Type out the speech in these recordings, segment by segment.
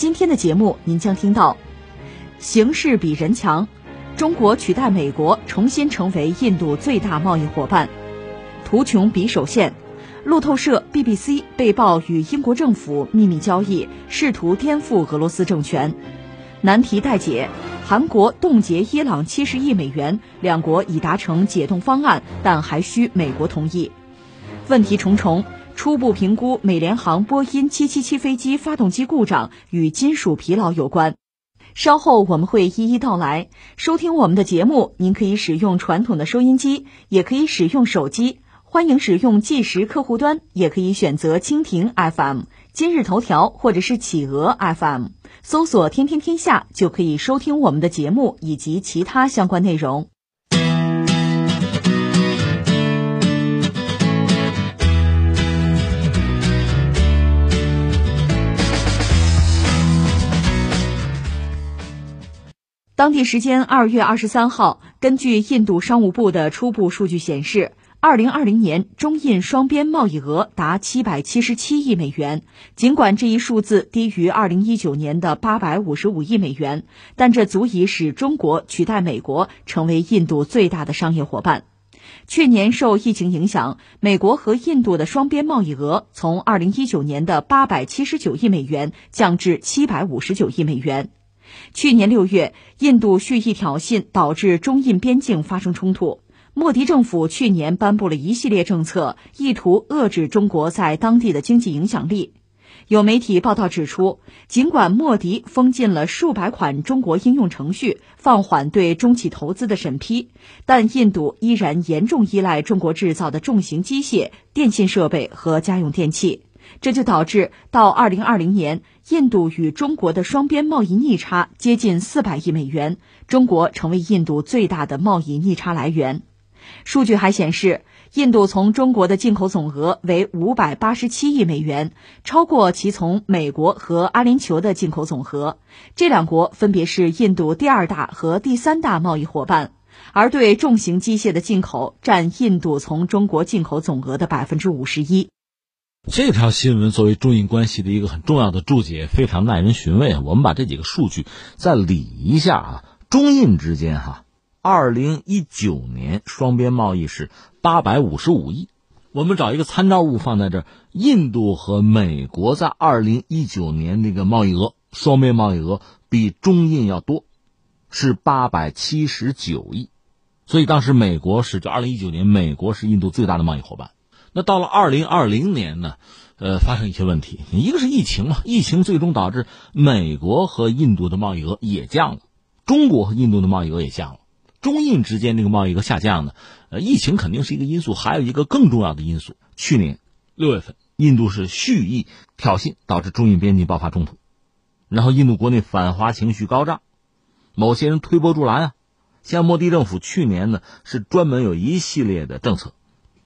今天的节目您将听到：形势比人强，中国取代美国重新成为印度最大贸易伙伴；图穷匕首现。路透社、BBC 被曝与英国政府秘密交易，试图颠覆俄罗斯政权。难题待解，韩国冻结伊朗七十亿美元，两国已达成解冻方案，但还需美国同意。问题重重，初步评估美联航波音七七七飞机发动机故障与金属疲劳有关。稍后我们会一一道来。收听我们的节目，您可以使用传统的收音机，也可以使用手机。欢迎使用计时客户端，也可以选择蜻蜓 FM、今日头条或者是企鹅 FM，搜索“天天天下”就可以收听我们的节目以及其他相关内容。当地时间二月二十三号，根据印度商务部的初步数据显示。二零二零年中印双边贸易额达七百七十七亿美元，尽管这一数字低于二零一九年的八百五十五亿美元，但这足以使中国取代美国成为印度最大的商业伙伴。去年受疫情影响，美国和印度的双边贸易额从二零一九年的八百七十九亿美元降至七百五十九亿美元。去年六月，印度蓄意挑衅，导致中印边境发生冲突。莫迪政府去年颁布了一系列政策，意图遏制中国在当地的经济影响力。有媒体报道指出，尽管莫迪封禁了数百款中国应用程序，放缓对中企投资的审批，但印度依然严重依赖中国制造的重型机械、电信设备和家用电器。这就导致到二零二零年，印度与中国的双边贸易逆差接近四百亿美元，中国成为印度最大的贸易逆差来源。数据还显示，印度从中国的进口总额为五百八十七亿美元，超过其从美国和阿联酋的进口总和。这两国分别是印度第二大和第三大贸易伙伴，而对重型机械的进口占印度从中国进口总额的百分之五十一。这条新闻作为中印关系的一个很重要的注解，非常耐人寻味。我们把这几个数据再理一下啊，中印之间哈。二零一九年双边贸易是八百五十五亿，我们找一个参照物放在这，印度和美国在二零一九年那个贸易额，双边贸易额比中印要多，是八百七十九亿，所以当时美国是就二零一九年美国是印度最大的贸易伙伴。那到了二零二零年呢，呃，发生一些问题，一个是疫情嘛，疫情最终导致美国和印度的贸易额也降了，中国和印度的贸易额也降了。中印之间这个贸易额下降呢，呃，疫情肯定是一个因素，还有一个更重要的因素。去年六月份，印度是蓄意挑衅，导致中印边境爆发冲突，然后印度国内反华情绪高涨，某些人推波助澜啊。像莫迪政府去年呢，是专门有一系列的政策，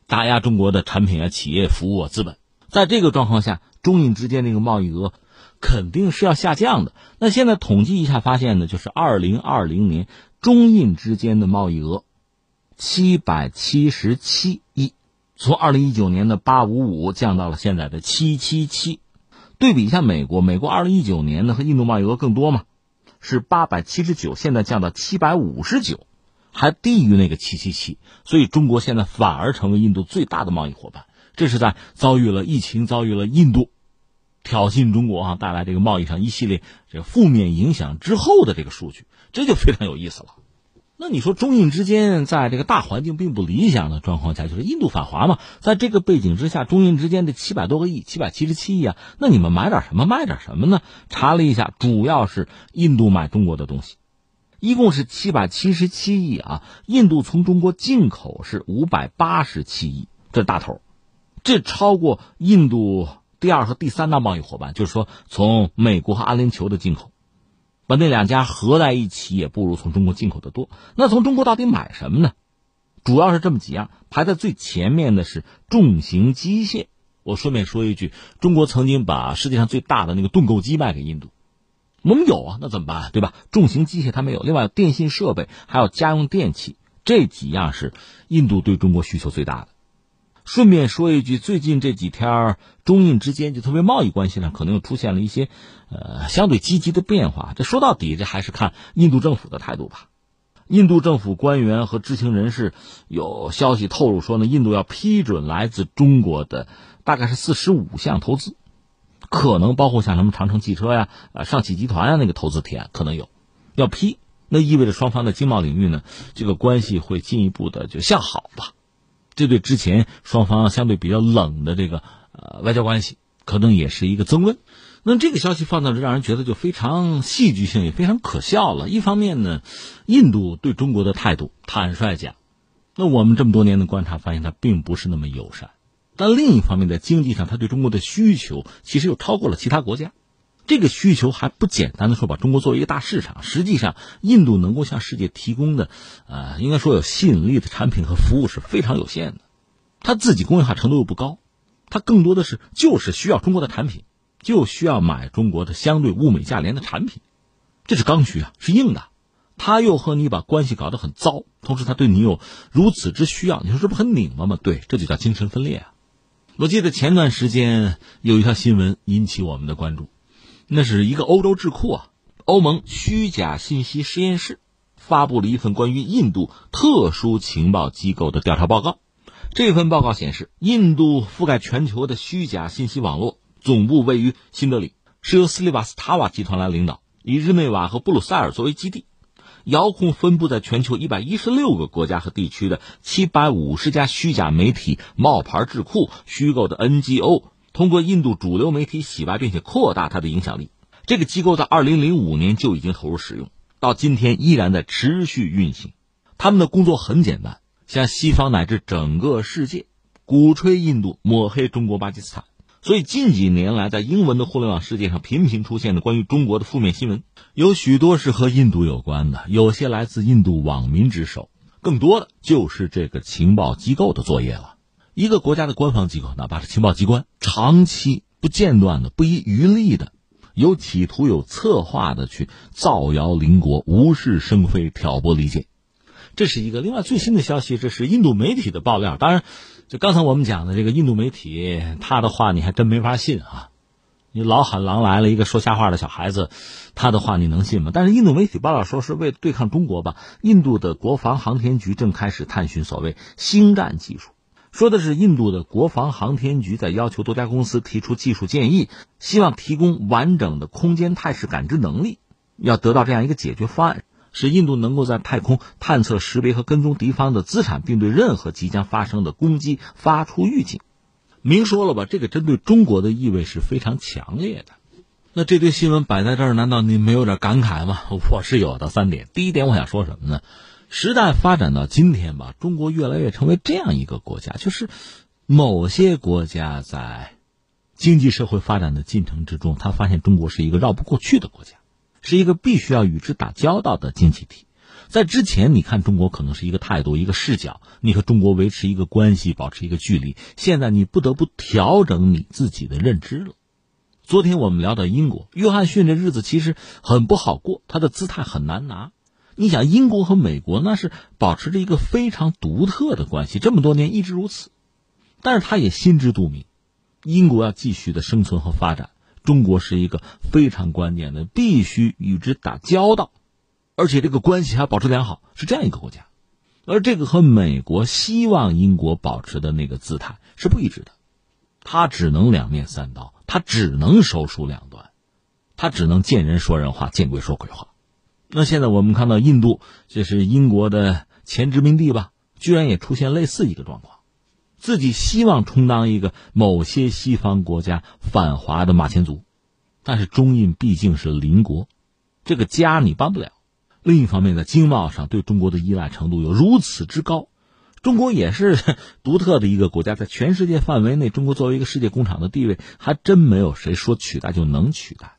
打压中国的产品啊、企业、服务啊、资本。在这个状况下，中印之间这个贸易额肯定是要下降的。那现在统计一下发现呢，就是二零二零年。中印之间的贸易额七百七十七亿，从二零一九年的八五五降到了现在的七七七。对比一下美国，美国二零一九年呢和印度贸易额更多嘛，是八百七十九，现在降到七百五十九，还低于那个七七七。所以中国现在反而成为印度最大的贸易伙伴。这是在遭遇了疫情、遭遇了印度挑衅中国啊带来这个贸易上一系列这个负面影响之后的这个数据。这就非常有意思了。那你说中印之间在这个大环境并不理想的状况下，就是印度反华嘛？在这个背景之下，中印之间的七百多个亿、七百七十七亿啊，那你们买点什么卖点什么呢？查了一下，主要是印度买中国的东西，一共是七百七十七亿啊。印度从中国进口是五百八十七亿，这大头，这超过印度第二和第三大贸易伙伴，就是说从美国和阿联酋的进口，把那两家合在一起也不如从中国进口的多。那从中国到底买什么呢？主要是这么几样，排在最前面的是重型机械。我顺便说一句，中国曾经把世界上最大的那个盾构机卖给印度，我们有啊，那怎么办？对吧？重型机械它没有，另外电信设备还有家用电器这几样是印度对中国需求最大的。顺便说一句，最近这几天中印之间就特别贸易关系上可能又出现了一些呃相对积极的变化。这说到底，这还是看印度政府的态度吧。印度政府官员和知情人士有消息透露说呢，印度要批准来自中国的。大概是四十五项投资，可能包括像什么长城汽车呀、啊上汽集团啊那个投资提案可能有，要批，那意味着双方的经贸领域呢，这个关系会进一步的就向好吧，这对之前双方相对比较冷的这个呃外交关系，可能也是一个增温。那这个消息放到这，让人觉得就非常戏剧性，也非常可笑了。一方面呢，印度对中国的态度，坦率讲，那我们这么多年的观察发现，它并不是那么友善。但另一方面，在经济上，他对中国的需求其实又超过了其他国家。这个需求还不简单的说把中国作为一个大市场。实际上，印度能够向世界提供的，呃，应该说有吸引力的产品和服务是非常有限的。他自己工业化程度又不高，他更多的是就是需要中国的产品，就需要买中国的相对物美价廉的产品。这是刚需啊，是硬的。他又和你把关系搞得很糟，同时他对你有如此之需要，你说这不很拧巴吗？对，这就叫精神分裂啊。我记得前段时间有一条新闻引起我们的关注，那是一个欧洲智库啊，欧盟虚假信息实验室发布了一份关于印度特殊情报机构的调查报告。这份报告显示，印度覆盖全球的虚假信息网络总部位于新德里，是由斯里瓦斯塔瓦集团来领导，以日内瓦和布鲁塞尔作为基地。遥控分布在全球一百一十六个国家和地区的七百五十家虚假媒体、冒牌智库、虚构的 NGO，通过印度主流媒体洗白，并且扩大它的影响力。这个机构在二零零五年就已经投入使用，到今天依然在持续运行。他们的工作很简单，向西方乃至整个世界鼓吹印度、抹黑中国、巴基斯坦。所以近几年来，在英文的互联网世界上频频出现的关于中国的负面新闻，有许多是和印度有关的，有些来自印度网民之手，更多的就是这个情报机构的作业了。一个国家的官方机构，哪怕是情报机关，长期不间断的、不遗余力的，有企图、有策划的去造谣邻国、无事生非、挑拨离间，这是一个。另外最新的消息，这是印度媒体的爆料，当然。就刚才我们讲的这个印度媒体，他的话你还真没法信啊！你老喊狼来了，一个说瞎话的小孩子，他的话你能信吗？但是印度媒体报道说，是为了对抗中国吧？印度的国防航天局正开始探寻所谓星战技术，说的是印度的国防航天局在要求多家公司提出技术建议，希望提供完整的空间态势感知能力，要得到这样一个解决方案。使印度能够在太空探测、识别和跟踪敌方的资产，并对任何即将发生的攻击发出预警。明说了吧，这个针对中国的意味是非常强烈的。那这堆新闻摆在这儿，难道你没有点感慨吗？我是有的。三点，第一点，我想说什么呢？时代发展到今天吧，中国越来越成为这样一个国家，就是某些国家在经济社会发展的进程之中，他发现中国是一个绕不过去的国家。是一个必须要与之打交道的经济体，在之前，你看中国可能是一个态度、一个视角，你和中国维持一个关系，保持一个距离。现在你不得不调整你自己的认知了。昨天我们聊到英国，约翰逊这日子其实很不好过，他的姿态很难拿。你想，英国和美国那是保持着一个非常独特的关系，这么多年一直如此，但是他也心知肚明，英国要继续的生存和发展。中国是一个非常关键的，必须与之打交道，而且这个关系还保持良好，是这样一个国家。而这个和美国希望英国保持的那个姿态是不一致的，他只能两面三刀，他只能手术两端，他只能见人说人话，见鬼说鬼话。那现在我们看到印度，这是英国的前殖民地吧，居然也出现类似一个状况。自己希望充当一个某些西方国家反华的马前卒，但是中印毕竟是邻国，这个家你搬不了。另一方面，在经贸上对中国的依赖程度有如此之高，中国也是独特的一个国家，在全世界范围内，中国作为一个世界工厂的地位，还真没有谁说取代就能取代。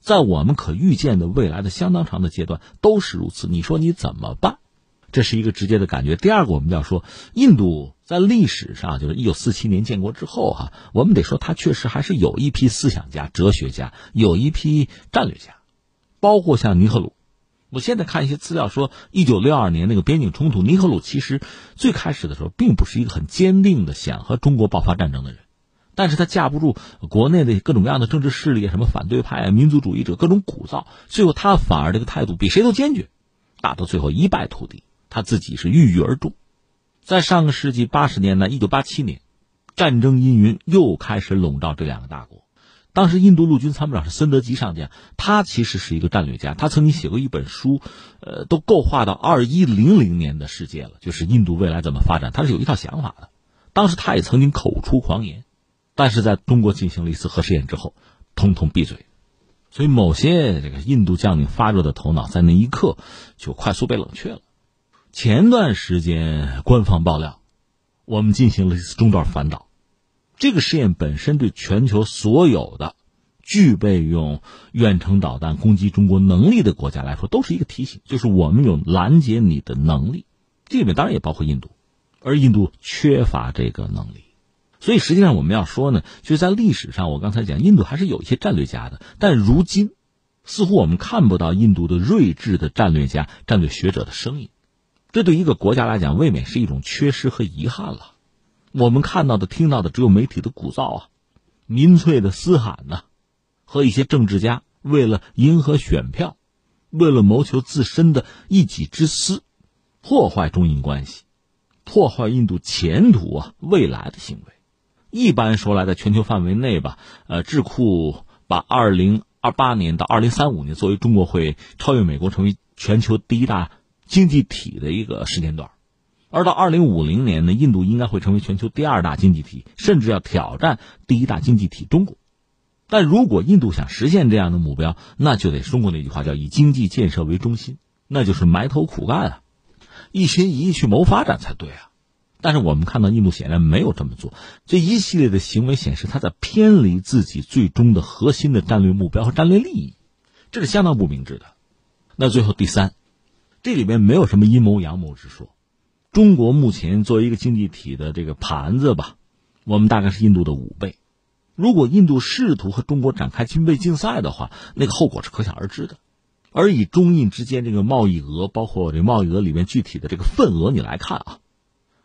在我们可预见的未来的相当长的阶段都是如此。你说你怎么办？这是一个直接的感觉。第二个，我们要说，印度在历史上，就是一九四七年建国之后，哈，我们得说，它确实还是有一批思想家、哲学家，有一批战略家，包括像尼赫鲁。我现在看一些资料说，一九六二年那个边境冲突，尼赫鲁其实最开始的时候并不是一个很坚定的想和中国爆发战争的人，但是他架不住国内的各种各样的政治势力，什么反对派啊、民族主义者各种鼓噪，最后他反而这个态度比谁都坚决，打到最后一败涂地，他自己是郁郁而终。在上个世纪八十年代，一九八七年，战争阴云又开始笼罩这两个大国。当时印度陆军参谋长是森德吉上将，他其实是一个战略家，他曾经写过一本书，呃，都构画到二一零零年的世界了，就是印度未来怎么发展，他是有一套想法的。当时他也曾经口出狂言，但是在中国进行了一次核试验之后，通通闭嘴。所以某些这个印度将领发热的头脑在那一刻就快速被冷却了。前段时间官方爆料，我们进行了一次中段反导。这个试验本身对全球所有的具备用远程导弹攻击中国能力的国家来说，都是一个提醒，就是我们有拦截你的能力。这里面当然也包括印度，而印度缺乏这个能力。所以实际上我们要说呢，就是在历史上，我刚才讲，印度还是有一些战略家的，但如今似乎我们看不到印度的睿智的战略家、战略学者的声音。这对一个国家来讲，未免是一种缺失和遗憾了。我们看到的、听到的只有媒体的鼓噪啊，民粹的嘶喊呐，和一些政治家为了迎合选票，为了谋求自身的一己之私，破坏中印关系，破坏印度前途啊未来的行为。一般说来，在全球范围内吧，呃，智库把二零二八年到二零三五年作为中国会超越美国成为全球第一大经济体的一个时间段。而到二零五零年呢，印度应该会成为全球第二大经济体，甚至要挑战第一大经济体中国。但如果印度想实现这样的目标，那就得中国那句话叫以经济建设为中心，那就是埋头苦干啊，一心一意去谋发展才对啊。但是我们看到印度显然没有这么做，这一系列的行为显示他在偏离自己最终的核心的战略目标和战略利益，这是相当不明智的。那最后第三，这里边没有什么阴谋阳谋之说。中国目前作为一个经济体的这个盘子吧，我们大概是印度的五倍。如果印度试图和中国展开军备竞赛的话，那个后果是可想而知的。而以中印之间这个贸易额，包括这贸易额里面具体的这个份额，你来看啊，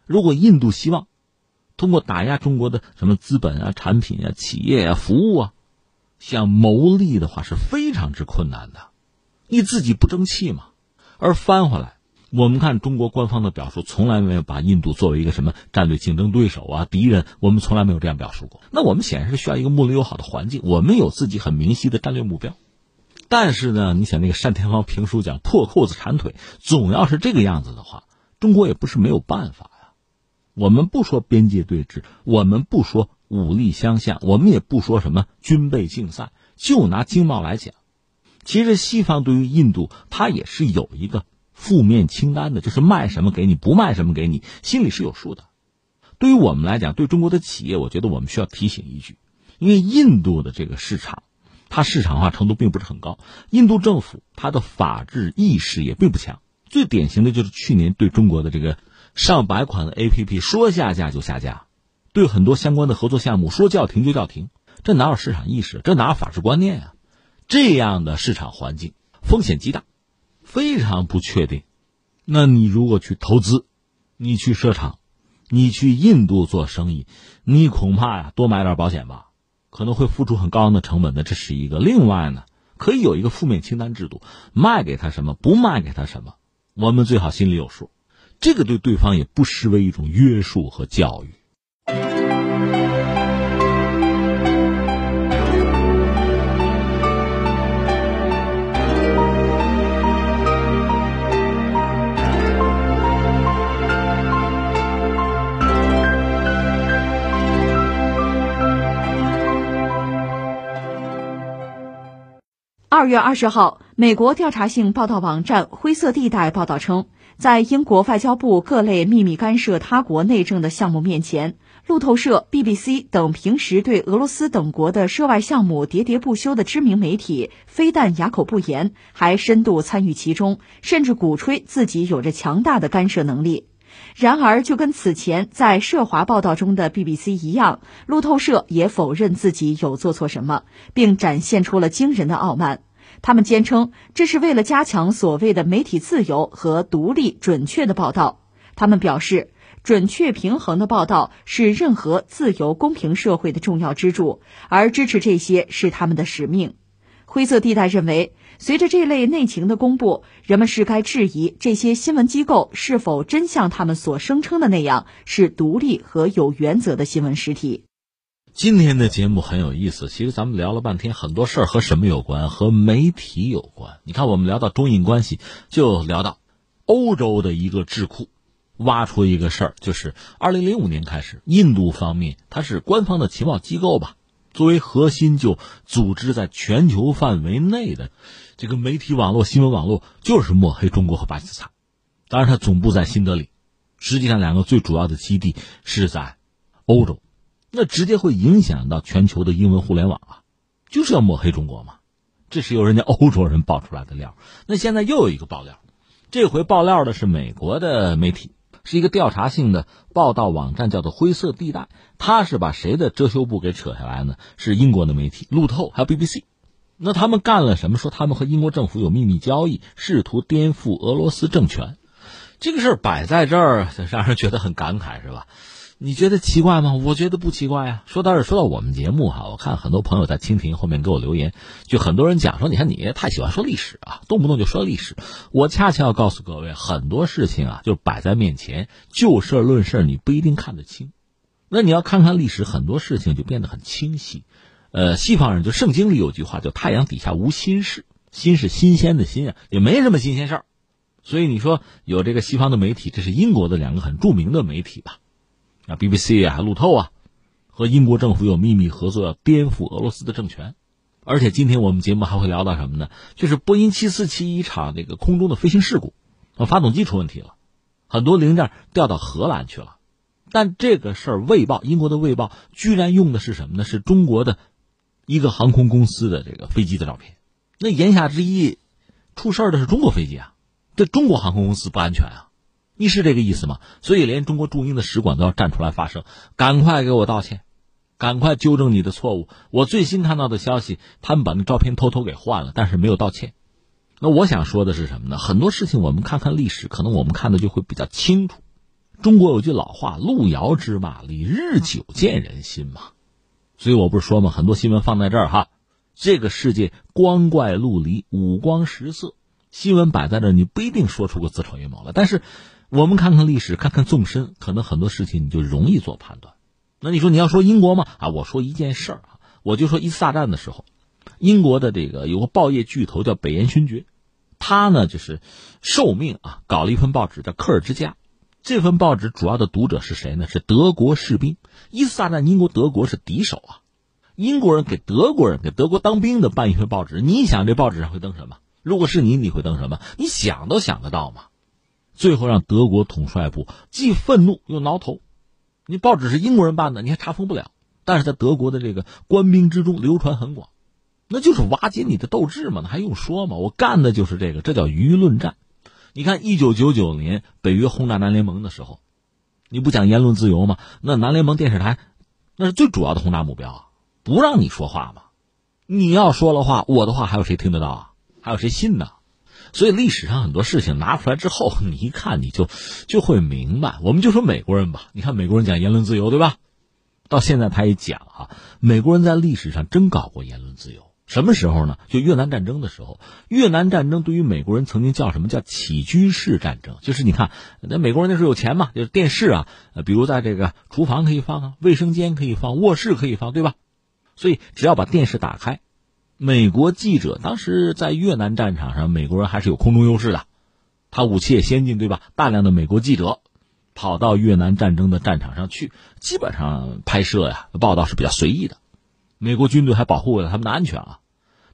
如果印度希望通过打压中国的什么资本啊、产品啊、企业啊、服务啊，想牟利的话是非常之困难的。你自己不争气嘛，而翻回来。我们看中国官方的表述，从来没有把印度作为一个什么战略竞争对手啊、敌人，我们从来没有这样表述过。那我们显然是需要一个睦邻友好的环境，我们有自己很明晰的战略目标。但是呢，你想那个单田芳评书讲破裤子缠腿，总要是这个样子的话，中国也不是没有办法呀。我们不说边界对峙，我们不说武力相向，我们也不说什么军备竞赛，就拿经贸来讲，其实西方对于印度，它也是有一个。负面清单的，就是卖什么给你，不卖什么给你，心里是有数的。对于我们来讲，对中国的企业，我觉得我们需要提醒一句，因为印度的这个市场，它市场化程度并不是很高。印度政府它的法治意识也并不强。最典型的就是去年对中国的这个上百款的 APP 说下架就下架，对很多相关的合作项目说叫停就叫停，这哪有市场意识？这哪有法治观念啊？这样的市场环境风险极大。非常不确定，那你如果去投资，你去设厂，你去印度做生意，你恐怕呀多买点保险吧，可能会付出很高昂的成本的，这是一个。另外呢，可以有一个负面清单制度，卖给他什么，不卖给他什么，我们最好心里有数，这个对对方也不失为一种约束和教育。二月二十号，美国调查性报道网站“灰色地带”报道称，在英国外交部各类秘密干涉他国内政的项目面前，路透社、BBC 等平时对俄罗斯等国的涉外项目喋喋不休的知名媒体，非但哑口不言，还深度参与其中，甚至鼓吹自己有着强大的干涉能力。然而，就跟此前在涉华报道中的 BBC 一样，路透社也否认自己有做错什么，并展现出了惊人的傲慢。他们坚称，这是为了加强所谓的媒体自由和独立、准确的报道。他们表示，准确、平衡的报道是任何自由、公平社会的重要支柱，而支持这些是他们的使命。灰色地带认为，随着这类内情的公布，人们是该质疑这些新闻机构是否真像他们所声称的那样，是独立和有原则的新闻实体。今天的节目很有意思，其实咱们聊了半天，很多事儿和什么有关？和媒体有关。你看，我们聊到中印关系，就聊到欧洲的一个智库挖出一个事儿，就是二零零五年开始，印度方面它是官方的情报机构吧，作为核心就组织在全球范围内的这个媒体网络、新闻网络，就是抹黑中国和巴基斯坦。当然，它总部在新德里，实际上两个最主要的基地是在欧洲。那直接会影响到全球的英文互联网啊，就是要抹黑中国嘛，这是由人家欧洲人爆出来的料。那现在又有一个爆料，这回爆料的是美国的媒体，是一个调查性的报道网站，叫做“灰色地带”。他是把谁的遮羞布给扯下来呢？是英国的媒体路透还有 BBC。那他们干了什么？说他们和英国政府有秘密交易，试图颠覆俄罗斯政权。这个事儿摆在这儿，让人觉得很感慨，是吧？你觉得奇怪吗？我觉得不奇怪呀。说到这，说到我们节目哈，我看很多朋友在蜻蜓后面给我留言，就很多人讲说，你看你太喜欢说历史啊，动不动就说历史。我恰恰要告诉各位，很多事情啊，就摆在面前，就事论事，你不一定看得清。那你要看看历史，很多事情就变得很清晰。呃，西方人就圣经里有句话叫“太阳底下无新事”，新是新鲜的新啊，也没什么新鲜事儿。所以你说有这个西方的媒体，这是英国的两个很著名的媒体吧？啊，BBC 啊，路透啊，和英国政府有秘密合作，要颠覆俄罗斯的政权。而且今天我们节目还会聊到什么呢？就是波音747一场那个空中的飞行事故，发动机出问题了，很多零件掉到荷兰去了。但这个事儿，《卫报》英国的《卫报》居然用的是什么呢？是中国的一个航空公司的这个飞机的照片。那言下之意，出事儿的是中国飞机啊，这中国航空公司不安全啊。你是这个意思吗？所以连中国驻英的使馆都要站出来发声，赶快给我道歉，赶快纠正你的错误。我最新看到的消息，他们把那照片偷偷给换了，但是没有道歉。那我想说的是什么呢？很多事情我们看看历史，可能我们看的就会比较清楚。中国有句老话：“路遥知马力，日久见人心”嘛。所以我不是说嘛，很多新闻放在这儿哈，这个世界光怪陆离，五光十色，新闻摆在这儿，你不一定说出个自创阴谋来，但是。我们看看历史，看看纵深，可能很多事情你就容易做判断。那你说你要说英国吗？啊，我说一件事儿啊，我就说一次大战的时候，英国的这个有个报业巨头叫北岩勋爵，他呢就是受命啊搞了一份报纸叫《科尔之家》，这份报纸主要的读者是谁呢？是德国士兵。一次大战，英国德国是敌手啊，英国人给德国人给德国当兵的办一份报纸，你想这报纸上会登什么？如果是你，你会登什么？你想都想得到吗？最后让德国统帅部既愤怒又挠头，你报纸是英国人办的，你还查封不了。但是在德国的这个官兵之中流传很广，那就是瓦解你的斗志嘛，那还用说吗？我干的就是这个，这叫舆论战。你看，一九九九年北约轰炸南联盟的时候，你不讲言论自由吗？那南联盟电视台那是最主要的轰炸目标啊，不让你说话嘛。你要说了话，我的话还有谁听得到啊？还有谁信呢？所以历史上很多事情拿出来之后，你一看你就就会明白。我们就说美国人吧，你看美国人讲言论自由，对吧？到现在他也讲啊，美国人在历史上真搞过言论自由。什么时候呢？就越南战争的时候。越南战争对于美国人曾经叫什么叫起居室战争？就是你看，那美国人那时候有钱嘛，就是电视啊，比如在这个厨房可以放啊，卫生间可以放，卧室可以放，对吧？所以只要把电视打开。美国记者当时在越南战场上，美国人还是有空中优势的，他武器也先进，对吧？大量的美国记者跑到越南战争的战场上去，基本上拍摄呀、报道是比较随意的。美国军队还保护了他们的安全啊。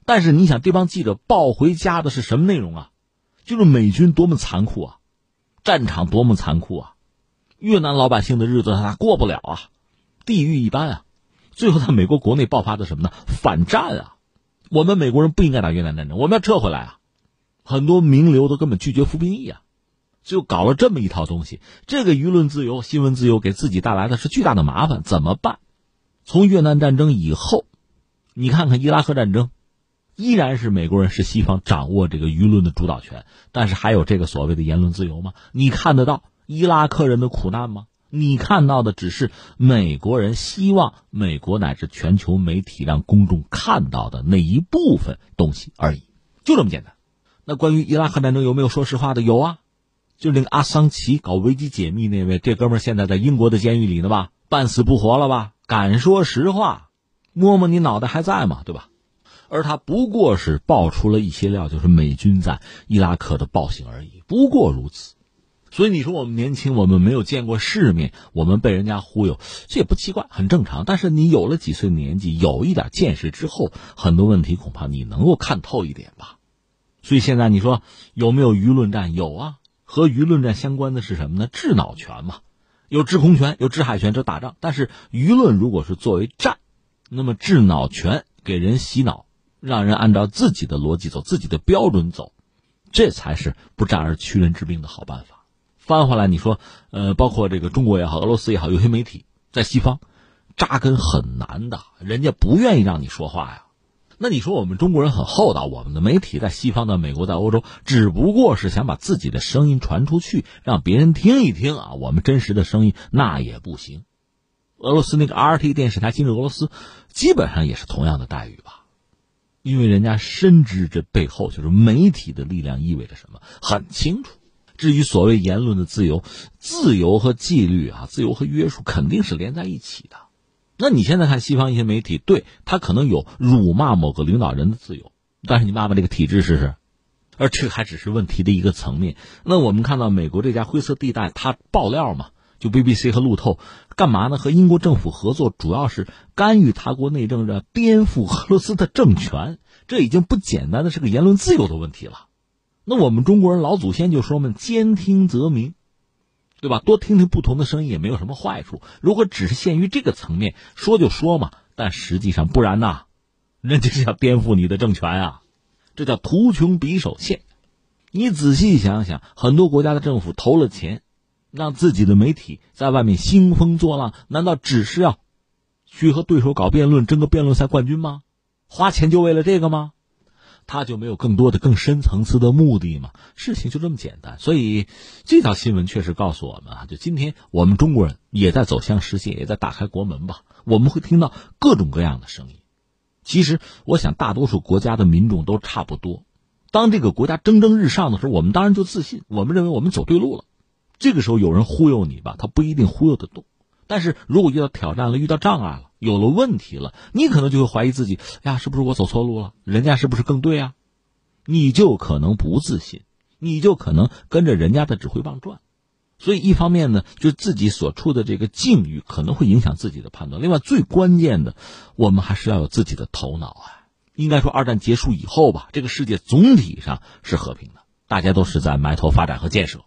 但是你想，这帮记者报回家的是什么内容啊？就是美军多么残酷啊，战场多么残酷啊，越南老百姓的日子他过不了啊，地狱一般啊。最后在美国国内爆发的什么呢？反战啊！我们美国人不应该打越南战争，我们要撤回来啊！很多名流都根本拒绝服兵役啊，就搞了这么一套东西。这个舆论自由、新闻自由给自己带来的是巨大的麻烦，怎么办？从越南战争以后，你看看伊拉克战争。依然是美国人是西方掌握这个舆论的主导权，但是还有这个所谓的言论自由吗？你看得到伊拉克人的苦难吗？你看到的只是美国人希望美国乃至全球媒体让公众看到的那一部分东西而已，就这么简单。那关于伊拉克战争有没有说实话的？有啊，就是那个阿桑奇搞危机解密那位，这哥们现在在英国的监狱里呢吧，半死不活了吧？敢说实话，摸摸你脑袋还在吗？对吧？而他不过是爆出了一些料，就是美军在伊拉克的暴行而已，不过如此。所以你说我们年轻，我们没有见过世面，我们被人家忽悠，这也不奇怪，很正常。但是你有了几岁年纪，有一点见识之后，很多问题恐怕你能够看透一点吧。所以现在你说有没有舆论战？有啊，和舆论战相关的是什么呢？制脑权嘛，有制空权，有制海权，这打仗。但是舆论如果是作为战，那么制脑权给人洗脑。让人按照自己的逻辑走，自己的标准走，这才是不战而屈人之兵的好办法。翻回来，你说，呃，包括这个中国也好，俄罗斯也好，有些媒体在西方扎根很难的，人家不愿意让你说话呀。那你说我们中国人很厚道，我们的媒体在西方、的美国、在欧洲，只不过是想把自己的声音传出去，让别人听一听啊，我们真实的声音那也不行。俄罗斯那个 RT 电视台，今日俄罗斯，基本上也是同样的待遇吧。因为人家深知这背后就是媒体的力量意味着什么，很清楚。至于所谓言论的自由，自由和纪律啊，自由和约束肯定是连在一起的。那你现在看西方一些媒体，对他可能有辱骂某个领导人的自由，但是你骂骂这个体制试试，而这还只是问题的一个层面。那我们看到美国这家灰色地带，他爆料嘛。就 BBC 和路透干嘛呢？和英国政府合作，主要是干预他国内政，的颠覆俄罗斯的政权。这已经不简单的是个言论自由的问题了。那我们中国人老祖先就说嘛：“兼听则明”，对吧？多听听不同的声音也没有什么坏处。如果只是限于这个层面说就说嘛，但实际上不然呐，人家是要颠覆你的政权啊，这叫图穷匕首现。你仔细想想，很多国家的政府投了钱。让自己的媒体在外面兴风作浪，难道只是要去和对手搞辩论，争个辩论赛冠军吗？花钱就为了这个吗？他就没有更多的、更深层次的目的吗？事情就这么简单。所以这条新闻确实告诉我们啊，就今天我们中国人也在走向世界，也在打开国门吧。我们会听到各种各样的声音。其实，我想大多数国家的民众都差不多。当这个国家蒸蒸日上的时候，我们当然就自信，我们认为我们走对路了。这个时候有人忽悠你吧，他不一定忽悠得动。但是如果遇到挑战了，遇到障碍了，有了问题了，你可能就会怀疑自己：呀，是不是我走错路了？人家是不是更对啊？你就可能不自信，你就可能跟着人家的指挥棒转。所以一方面呢，就自己所处的这个境遇可能会影响自己的判断。另外，最关键的，我们还是要有自己的头脑啊。应该说，二战结束以后吧，这个世界总体上是和平的，大家都是在埋头发展和建设。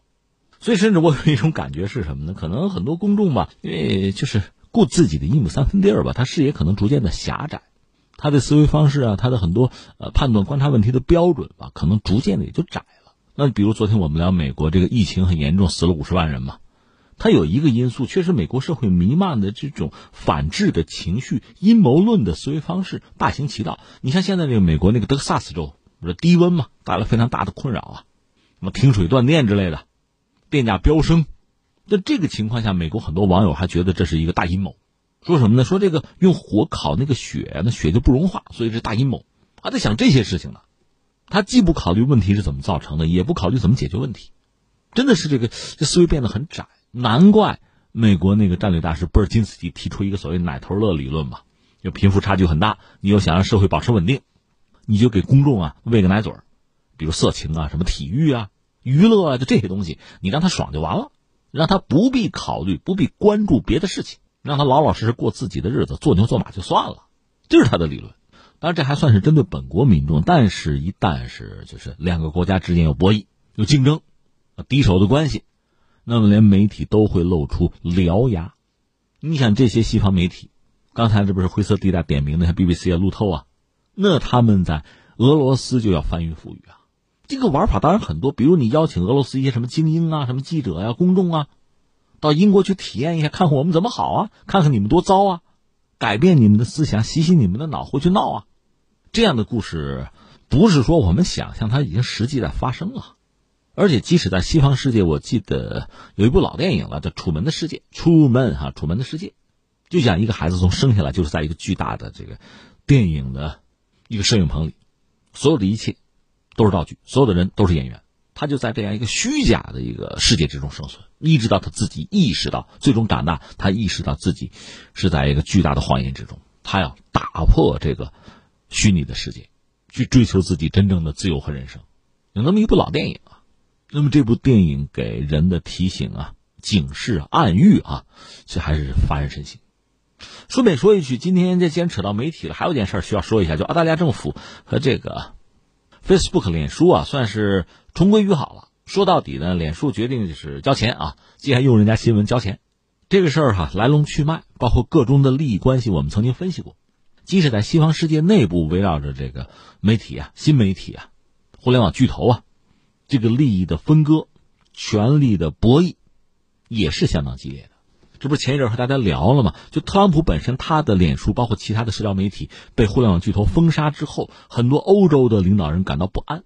所以，甚至我有一种感觉是什么呢？可能很多公众吧，因为就是顾自己的一亩三分地儿吧，他视野可能逐渐的狭窄，他的思维方式啊，他的很多呃判断、观察问题的标准吧，可能逐渐的也就窄了。那比如昨天我们聊美国这个疫情很严重，死了五十万人嘛，它有一个因素，确实美国社会弥漫的这种反制的情绪、阴谋论的思维方式大行其道。你像现在这个美国那个德克萨斯州，不是低温嘛，带来非常大的困扰啊，什么停水断电之类的。电价飙升，在这个情况下，美国很多网友还觉得这是一个大阴谋，说什么呢？说这个用火烤那个雪，那雪就不融化，所以是大阴谋，他在想这些事情呢。他既不考虑问题是怎么造成的，也不考虑怎么解决问题，真的是这个这思维变得很窄。难怪美国那个战略大师布尔金斯基提出一个所谓“奶头乐”理论嘛，就贫富差距很大，你又想让社会保持稳定，你就给公众啊喂个奶嘴比如色情啊，什么体育啊。娱乐啊，就这些东西，你让他爽就完了，让他不必考虑、不必关注别的事情，让他老老实实过自己的日子，做牛做马就算了，这是他的理论。当然，这还算是针对本国民众，但是，一旦是就是两个国家之间有博弈、有竞争、敌手的关系，那么连媒体都会露出獠牙。你想，这些西方媒体，刚才这不是灰色地带点名的，像 BBC 啊、路透啊，那他们在俄罗斯就要翻云覆雨啊。这个玩法当然很多，比如你邀请俄罗斯一些什么精英啊、什么记者呀、公众啊，到英国去体验一下，看看我们怎么好啊，看看你们多糟啊，改变你们的思想，洗洗你们的脑，回去闹啊。这样的故事，不是说我们想象，它已经实际在发生了。而且，即使在西方世界，我记得有一部老电影了，叫《楚门的世界》。楚门哈，楚门的世界，就讲一个孩子从生下来就是在一个巨大的这个电影的一个摄影棚里，所有的一切都是道具，所有的人都是演员，他就在这样一个虚假的一个世界之中生存，一直到他自己意识到，最终长大，他意识到自己是在一个巨大的谎言之中，他要打破这个。虚拟的世界，去追求自己真正的自由和人生，有那么一部老电影啊。那么这部电影给人的提醒啊、警示、暗喻啊，这还是发人深省。顺便说一句，今天这既然扯到媒体了，还有一件事需要说一下，就澳大利亚政府和这个 Facebook 脸书啊，算是重归于好了。说到底呢，脸书决定就是交钱啊，既然用人家新闻交钱，这个事儿哈来龙去脉，包括各中的利益关系，我们曾经分析过。即使在西方世界内部，围绕着这个媒体啊、新媒体啊、互联网巨头啊，这个利益的分割、权力的博弈，也是相当激烈的。这不是前一阵和大家聊了吗？就特朗普本身，他的脸书包括其他的社交媒体被互联网巨头封杀之后，很多欧洲的领导人感到不安，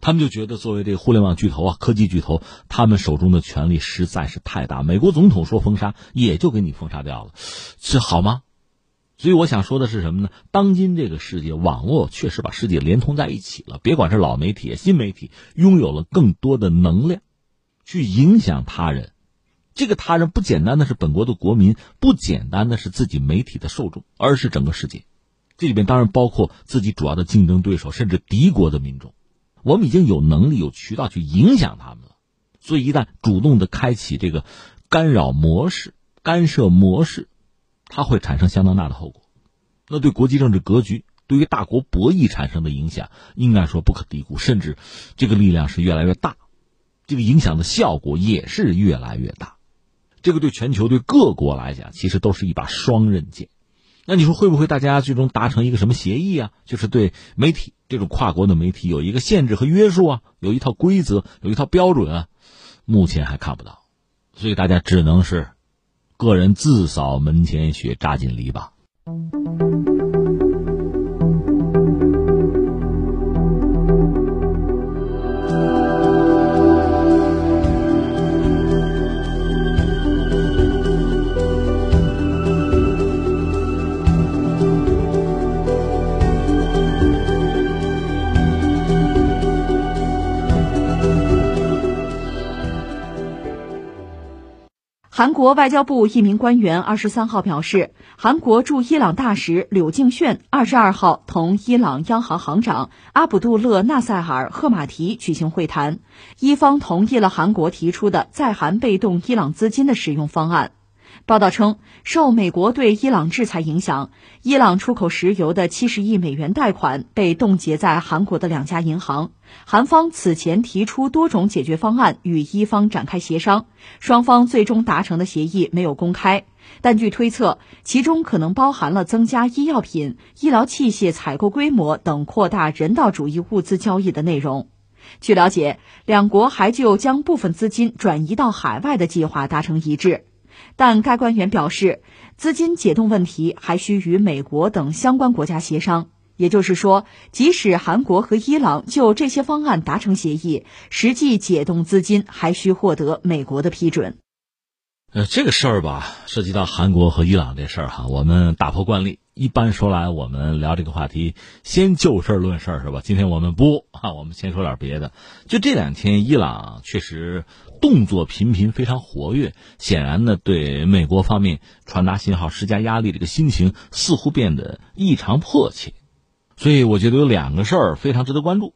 他们就觉得作为这个互联网巨头啊、科技巨头，他们手中的权力实在是太大。美国总统说封杀，也就给你封杀掉了，这好吗？所以我想说的是什么呢？当今这个世界，网络确实把世界连通在一起了。别管是老媒体、新媒体，拥有了更多的能量，去影响他人。这个他人不简单的是本国的国民，不简单的是自己媒体的受众，而是整个世界。这里边当然包括自己主要的竞争对手，甚至敌国的民众。我们已经有能力、有渠道去影响他们了。所以一旦主动的开启这个干扰模式、干涉模式。它会产生相当大的后果，那对国际政治格局、对于大国博弈产生的影响，应该说不可低估，甚至这个力量是越来越大，这个影响的效果也是越来越大。这个对全球、对各国来讲，其实都是一把双刃剑。那你说会不会大家最终达成一个什么协议啊？就是对媒体这种跨国的媒体有一个限制和约束啊，有一套规则，有一套标准啊？目前还看不到，所以大家只能是。个人自扫门前雪，扎紧篱笆。韩国外交部一名官员二十三号表示，韩国驻伊朗大使柳敬炫二十二号同伊朗央行行长阿卜杜勒纳塞尔赫马提举行会谈，伊方同意了韩国提出的在韩被动伊朗资金的使用方案。报道称，受美国对伊朗制裁影响，伊朗出口石油的七十亿美元贷款被冻结在韩国的两家银行。韩方此前提出多种解决方案与伊方展开协商，双方最终达成的协议没有公开，但据推测，其中可能包含了增加医药品、医疗器械采购规模等扩大人道主义物资交易的内容。据了解，两国还就将部分资金转移到海外的计划达成一致。但该官员表示，资金解冻问题还需与美国等相关国家协商。也就是说，即使韩国和伊朗就这些方案达成协议，实际解冻资金还需获得美国的批准。呃，这个事儿吧，涉及到韩国和伊朗这事儿哈，我们打破惯例，一般说来，我们聊这个话题，先就事论事是吧？今天我们不啊，我们先说点别的。就这两天，伊朗确实动作频频，非常活跃，显然呢，对美国方面传达信号、施加压力，这个心情似乎变得异常迫切。所以，我觉得有两个事儿非常值得关注，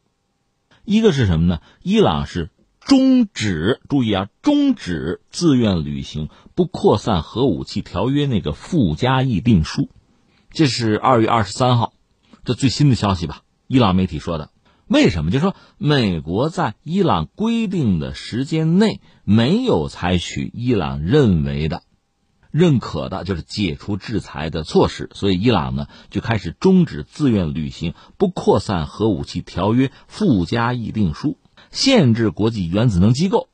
一个是什么呢？伊朗是。终止，注意啊！终止自愿履行不扩散核武器条约那个附加议定书，这是二月二十三号，这最新的消息吧，伊朗媒体说的。为什么？就说美国在伊朗规定的时间内没有采取伊朗认为的、认可的，就是解除制裁的措施，所以伊朗呢就开始终止自愿履行不扩散核武器条约附加议定书，限制国际原子能机构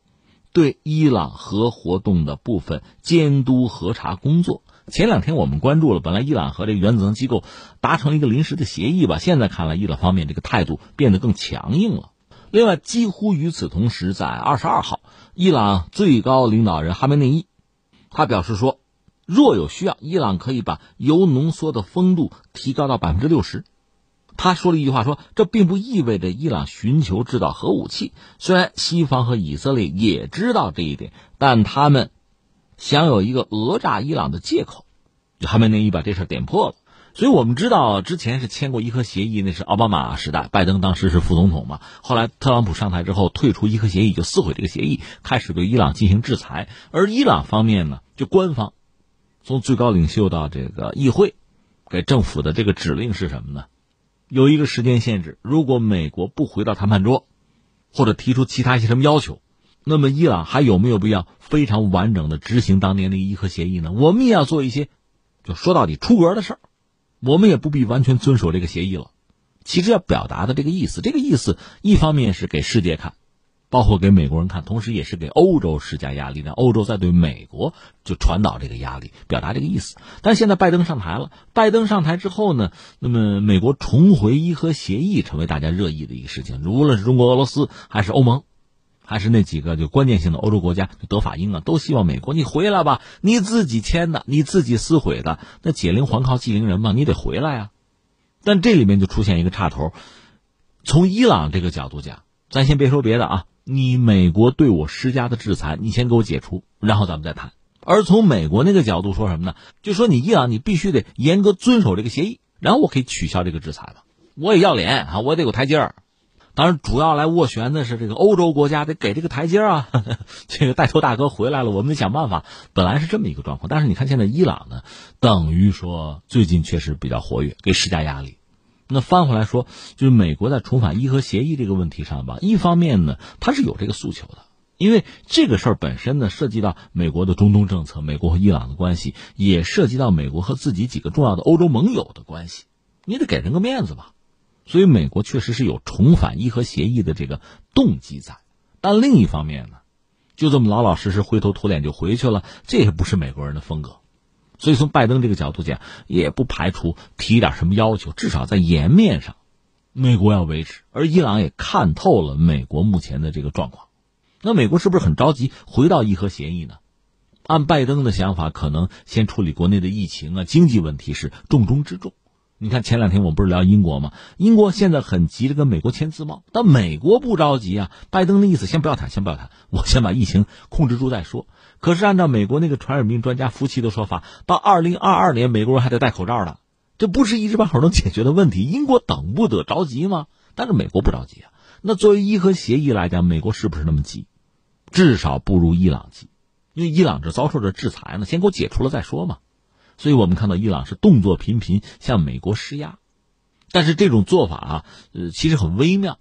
对伊朗核活动的部分监督核查工作。前两天我们关注了，本来伊朗和这个原子能机构达成一个临时的协议吧，现在看来伊朗方面这个态度变得更强硬了。另外，几乎与此同时，在二十二号，伊朗最高领导人哈梅内伊他表示说，若有需要，伊朗可以把铀浓缩的丰度提高到百分之六十。他说了一句话，说这并不意味着伊朗寻求制造核武器。虽然西方和以色列也知道这一点，但他们。想有一个讹诈伊朗的借口，哈梅内伊把这事点破了。所以我们知道，之前是签过伊核协议，那是奥巴马时代，拜登当时是副总统嘛。后来特朗普上台之后，退出伊核协议，就撕毁这个协议，开始对伊朗进行制裁。而伊朗方面呢，就官方从最高领袖到这个议会，给政府的这个指令是什么呢？有一个时间限制，如果美国不回到谈判桌，或者提出其他一些什么要求。那么，伊朗还有没有必要非常完整的执行当年的伊核协议呢？我们也要做一些，就说到底出格的事儿，我们也不必完全遵守这个协议了。其实要表达的这个意思，这个意思一方面是给世界看，包括给美国人看，同时也是给欧洲施加压力，让欧洲在对美国就传导这个压力，表达这个意思。但现在拜登上台了，拜登上台之后呢，那么美国重回伊核协议成为大家热议的一个事情，无论是中国、俄罗斯还是欧盟。还是那几个就关键性的欧洲国家，德法英啊，都希望美国你回来吧，你自己签的，你自己撕毁的，那解铃还靠系铃人嘛，你得回来呀。但这里面就出现一个岔头，从伊朗这个角度讲，咱先别说别的啊，你美国对我施加的制裁，你先给我解除，然后咱们再谈。而从美国那个角度说什么呢？就说你伊朗，你必须得严格遵守这个协议，然后我可以取消这个制裁了。我也要脸啊，我得有台阶儿。当然，主要来斡旋的是这个欧洲国家，得给这个台阶啊。这个带头大哥回来了，我们得想办法。本来是这么一个状况，但是你看现在伊朗呢，等于说最近确实比较活跃，给施加压力。那翻回来说，就是美国在重返伊核协议这个问题上吧，一方面呢，他是有这个诉求的，因为这个事儿本身呢，涉及到美国的中东政策，美国和伊朗的关系，也涉及到美国和自己几个重要的欧洲盟友的关系，你得给人个面子吧。所以，美国确实是有重返伊核协议的这个动机在，但另一方面呢，就这么老老实实灰头土脸就回去了，这也不是美国人的风格。所以，从拜登这个角度讲，也不排除提点什么要求，至少在颜面上，美国要维持。而伊朗也看透了美国目前的这个状况，那美国是不是很着急回到伊核协议呢？按拜登的想法，可能先处理国内的疫情啊，经济问题是重中之重。你看前两天我们不是聊英国吗？英国现在很急着跟美国签自贸，但美国不着急啊。拜登的意思，先不要谈，先不要谈，我先把疫情控制住再说。可是按照美国那个传染病专家福奇的说法，到二零二二年美国人还得戴口罩呢，这不是一时半会儿能解决的问题。英国等不得着急吗？但是美国不着急啊。那作为伊核协议来讲，美国是不是那么急？至少不如伊朗急，因为伊朗这遭受着制裁呢，先给我解除了再说嘛。所以我们看到伊朗是动作频频向美国施压，但是这种做法啊，呃，其实很微妙，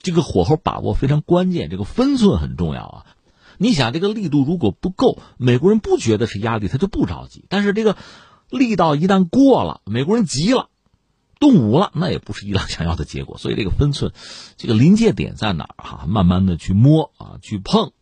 这个火候把握非常关键，这个分寸很重要啊。你想，这个力度如果不够，美国人不觉得是压力，他就不着急；但是这个力道一旦过了，美国人急了，动武了，那也不是伊朗想要的结果。所以这个分寸，这个临界点在哪儿哈？慢慢的去摸啊，去碰，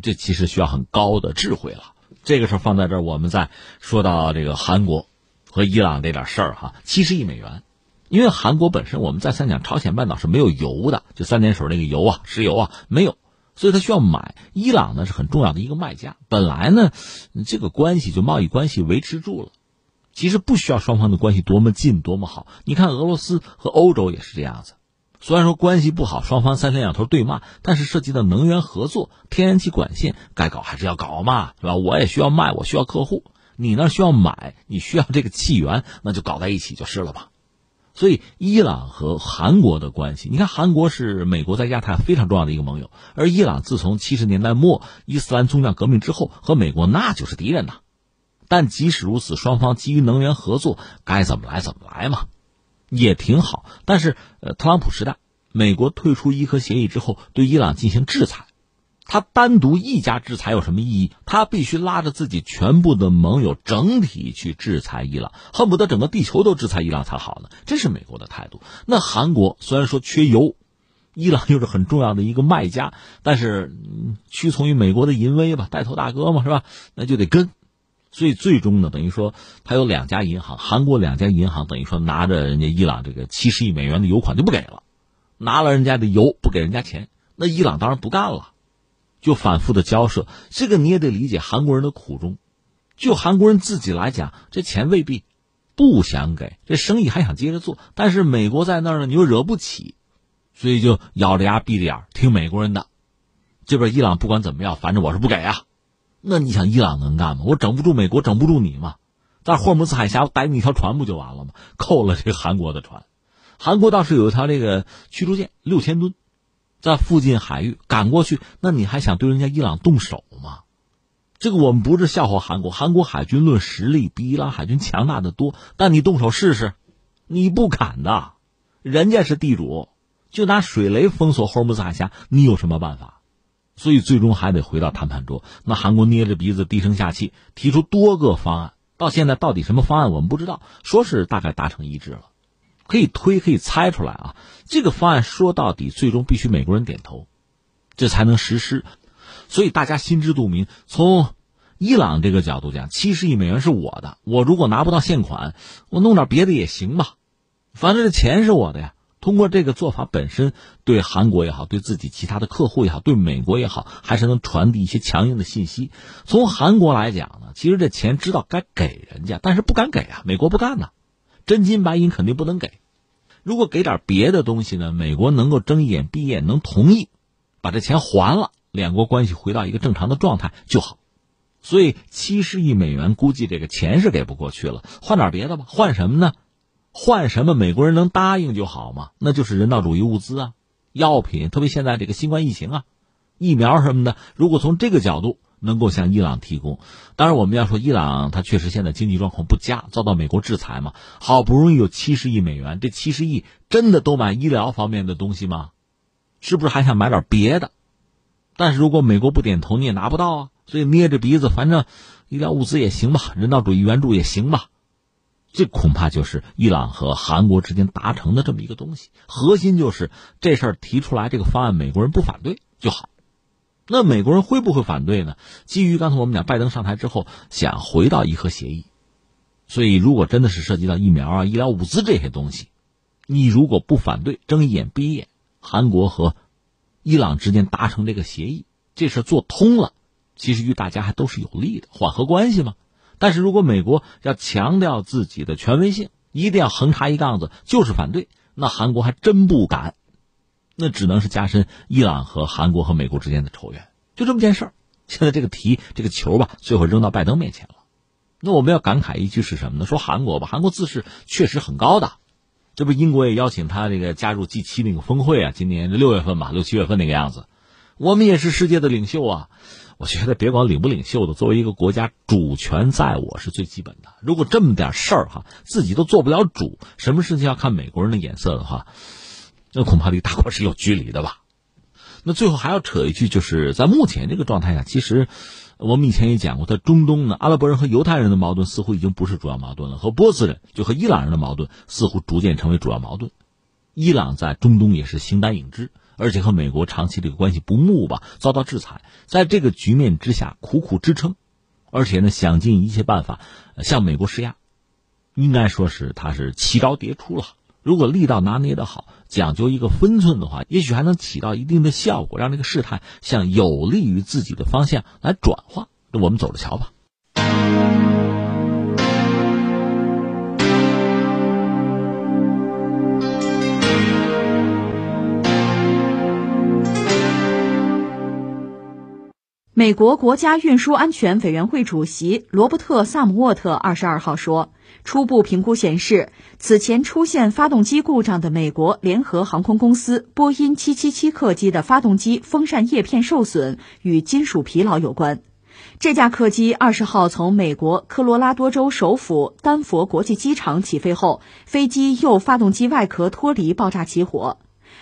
这其实需要很高的智慧了。这个事儿放在这儿，我们再说到这个韩国和伊朗这点事儿哈，七十亿美元，因为韩国本身我们再三讲，朝鲜半岛是没有油的，就三点水那个油啊，石油啊没有，所以他需要买。伊朗呢是很重要的一个卖家，本来呢这个关系就贸易关系维持住了，其实不需要双方的关系多么近多么好。你看俄罗斯和欧洲也是这样子。虽然说关系不好，双方三天两头对骂，但是涉及到能源合作、天然气管线，该搞还是要搞嘛，是吧？我也需要卖，我需要客户，你那需要买，你需要这个气源，那就搞在一起就是了吧。所以，伊朗和韩国的关系，你看，韩国是美国在亚太非常重要的一个盟友，而伊朗自从七十年代末伊斯兰宗教革命之后，和美国那就是敌人呐。但即使如此，双方基于能源合作，该怎么来怎么来嘛。也挺好。但是，呃，特朗普时代，美国退出伊核协议之后，对伊朗进行制裁，他单独一家制裁有什么意义？他必须拉着自己全部的盟友整体去制裁伊朗，恨不得整个地球都制裁伊朗才好呢。这是美国的态度。那韩国虽然说缺油。伊朗又是很重要的一个卖家，但是嗯屈从于美国的淫威吧，带头大哥嘛，是吧？那就得跟，所以最终呢，等于说他有两家银行，韩国两家银行等于说拿着人家伊朗这个七十亿美元的油款就不给了，拿了人家的油不给人家钱，那伊朗当然不干了，就反复的交涉。这个你也得理解韩国人的苦衷，就韩国人自己来讲，这钱未必不想给，这生意还想接着做，但是美国在那儿呢，你又惹不起。所以就咬着牙闭着眼听美国人的，这边伊朗不管怎么样，反正我是不给啊。那你想伊朗能干吗？我整不住美国，整不住你吗？在霍尔木兹海峡逮你一条船不就完了吗？扣了这韩国的船，韩国倒是有一条这个驱逐舰六千吨，在附近海域赶过去，那你还想对人家伊朗动手吗？这个我们不是笑话韩国，韩国海军论实力比伊朗海军强大的多，但你动手试试，你不敢的，人家是地主。就拿水雷封锁霍尔木兹海峡，你有什么办法？所以最终还得回到谈判桌。那韩国捏着鼻子低声下气，提出多个方案。到现在到底什么方案我们不知道，说是大概达成一致了，可以推可以猜出来啊。这个方案说到底，最终必须美国人点头，这才能实施。所以大家心知肚明。从伊朗这个角度讲，七十亿美元是我的，我如果拿不到现款，我弄点别的也行吧，反正这钱是我的呀。通过这个做法本身，对韩国也好，对自己其他的客户也好，对美国也好，还是能传递一些强硬的信息。从韩国来讲呢，其实这钱知道该给人家，但是不敢给啊，美国不干呢，真金白银肯定不能给。如果给点别的东西呢，美国能够睁一眼闭一眼，能同意把这钱还了，两国关系回到一个正常的状态就好。所以七十亿美元估计这个钱是给不过去了，换点别的吧，换什么呢？换什么美国人能答应就好嘛？那就是人道主义物资啊，药品，特别现在这个新冠疫情啊，疫苗什么的。如果从这个角度能够向伊朗提供，当然我们要说伊朗它确实现在经济状况不佳，遭到美国制裁嘛。好不容易有七十亿美元，这七十亿真的都买医疗方面的东西吗？是不是还想买点别的？但是如果美国不点头，你也拿不到啊。所以捏着鼻子，反正医疗物资也行吧，人道主义援助也行吧。这恐怕就是伊朗和韩国之间达成的这么一个东西，核心就是这事儿提出来，这个方案美国人不反对就好。那美国人会不会反对呢？基于刚才我们讲，拜登上台之后想回到伊核协议，所以如果真的是涉及到疫苗啊、医疗物资这些东西，你如果不反对，睁一眼闭一眼，韩国和伊朗之间达成这个协议，这事做通了，其实与大家还都是有利的，缓和关系嘛。但是如果美国要强调自己的权威性，一定要横插一杠子，就是反对，那韩国还真不敢，那只能是加深伊朗和韩国和美国之间的仇怨，就这么件事儿。现在这个题，这个球吧，最后扔到拜登面前了。那我们要感慨一句是什么呢？说韩国吧，韩国自视确实很高的，这不英国也邀请他这个加入 G 七那个峰会啊，今年六月份吧，六七月份那个样子，我们也是世界的领袖啊。我觉得别管领不领袖的，作为一个国家，主权在我是最基本的。如果这么点事儿哈，自己都做不了主，什么事情要看美国人的眼色的话，那恐怕离大国是有距离的吧。那最后还要扯一句，就是在目前这个状态下，其实我们以前也讲过，在中东呢，阿拉伯人和犹太人的矛盾似乎已经不是主要矛盾了，和波斯人就和伊朗人的矛盾似乎逐渐成为主要矛盾。伊朗在中东也是形单影只。而且和美国长期这个关系不睦吧，遭到制裁，在这个局面之下苦苦支撑，而且呢想尽一切办法向美国施压，应该说是他是奇招迭出了。如果力道拿捏的好，讲究一个分寸的话，也许还能起到一定的效果，让这个事态向有利于自己的方向来转化。那我们走着瞧吧。美国国家运输安全委员会主席罗伯特·萨姆沃特二十二号说，初步评估显示，此前出现发动机故障的美国联合航空公司波音777客机的发动机风扇叶片受损与金属疲劳有关。这架客机二十号从美国科罗拉多州首府丹佛国际机场起飞后，飞机右发动机外壳脱离爆炸起火。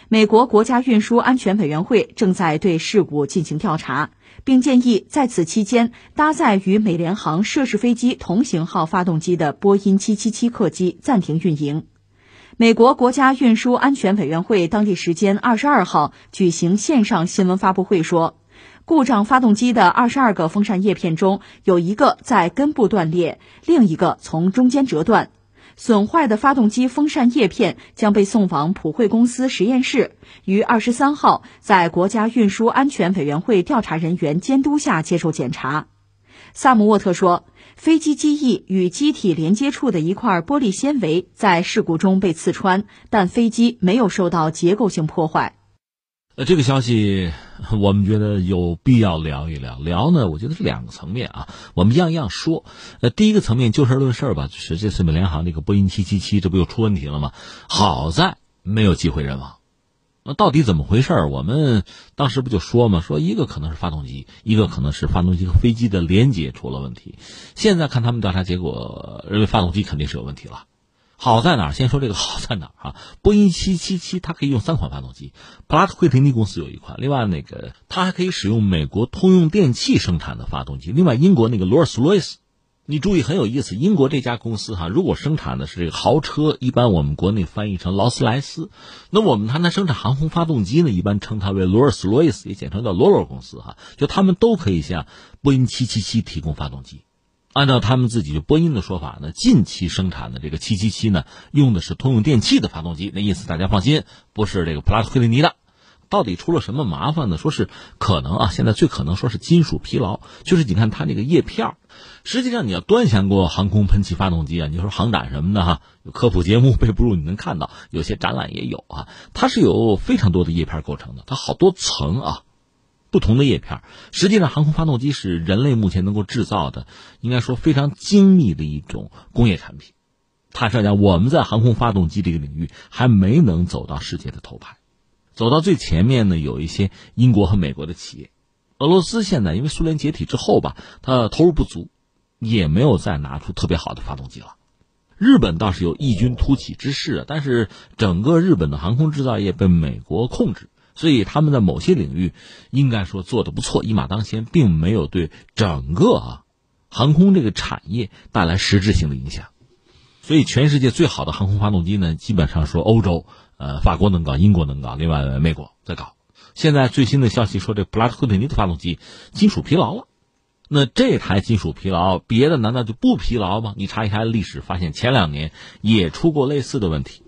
美国国家运输安全委员会正在对事故进行调查，并建议在此期间搭载与美联航涉事飞机同型号发动机的波音777客机暂停运营。美国国家运输安全委员会当地时间二十二号举行线上新闻发布会说，故障发动机的二十二个风扇叶片中有一个在根部断裂，另一个从中间折断。损坏的发动机风扇叶片将被送往普惠公司实验室，于二十三号在国家运输安全委员会调查人员监督下接受检查。萨姆沃特说，飞机机翼与机体连接处的一块玻璃纤维在事故中被刺穿，但飞机没有受到结构性破坏。呃，这个消息 我们觉得有必要聊一聊。聊呢，我觉得是两个层面啊，我们样样说。呃，第一个层面就事论事吧，就是这次美联航这个波音七七七，这不又出问题了吗？好在没有机毁人亡。那到底怎么回事？我们当时不就说嘛，说一个可能是发动机，一个可能是发动机和飞机的连接出了问题。现在看他们调查结果，认为发动机肯定是有问题了。好在哪儿？先说这个好在哪儿啊？波音七七七它可以用三款发动机，普拉特惠特尼公司有一款，另外那个它还可以使用美国通用电气生产的发动机，另外英国那个罗尔斯罗伊斯，你注意很有意思，英国这家公司哈，如果生产的是这个豪车，一般我们国内翻译成劳斯莱斯，那我们谈它生产航空发动机呢，一般称它为罗尔斯罗伊斯，也简称叫罗罗公司哈，就他们都可以向波音七七七提供发动机。按照他们自己就波音的说法呢，近期生产的这个七七七呢，用的是通用电气的发动机，那意思大家放心，不是这个普拉斯惠特尼的。到底出了什么麻烦呢？说是可能啊，现在最可能说是金属疲劳，就是你看它那个叶片实际上你要端详过航空喷气发动机啊，你说航展什么的哈，有科普节目备不住你能看到，有些展览也有啊，它是有非常多的叶片构成的，它好多层啊。不同的叶片，实际上航空发动机是人类目前能够制造的，应该说非常精密的一种工业产品。坦率讲，我们在航空发动机这个领域还没能走到世界的头牌，走到最前面呢，有一些英国和美国的企业。俄罗斯现在因为苏联解体之后吧，它投入不足，也没有再拿出特别好的发动机了。日本倒是有异军突起之势啊，但是整个日本的航空制造业被美国控制。所以他们在某些领域，应该说做的不错，一马当先，并没有对整个啊航空这个产业带来实质性的影响。所以全世界最好的航空发动机呢，基本上说欧洲，呃，法国能搞，英国能搞，另外美国在搞。现在最新的消息说，这普拉特惠特尼的发动机金属疲劳了。那这台金属疲劳，别的难道就不疲劳吗？你查一查历史，发现前两年也出过类似的问题。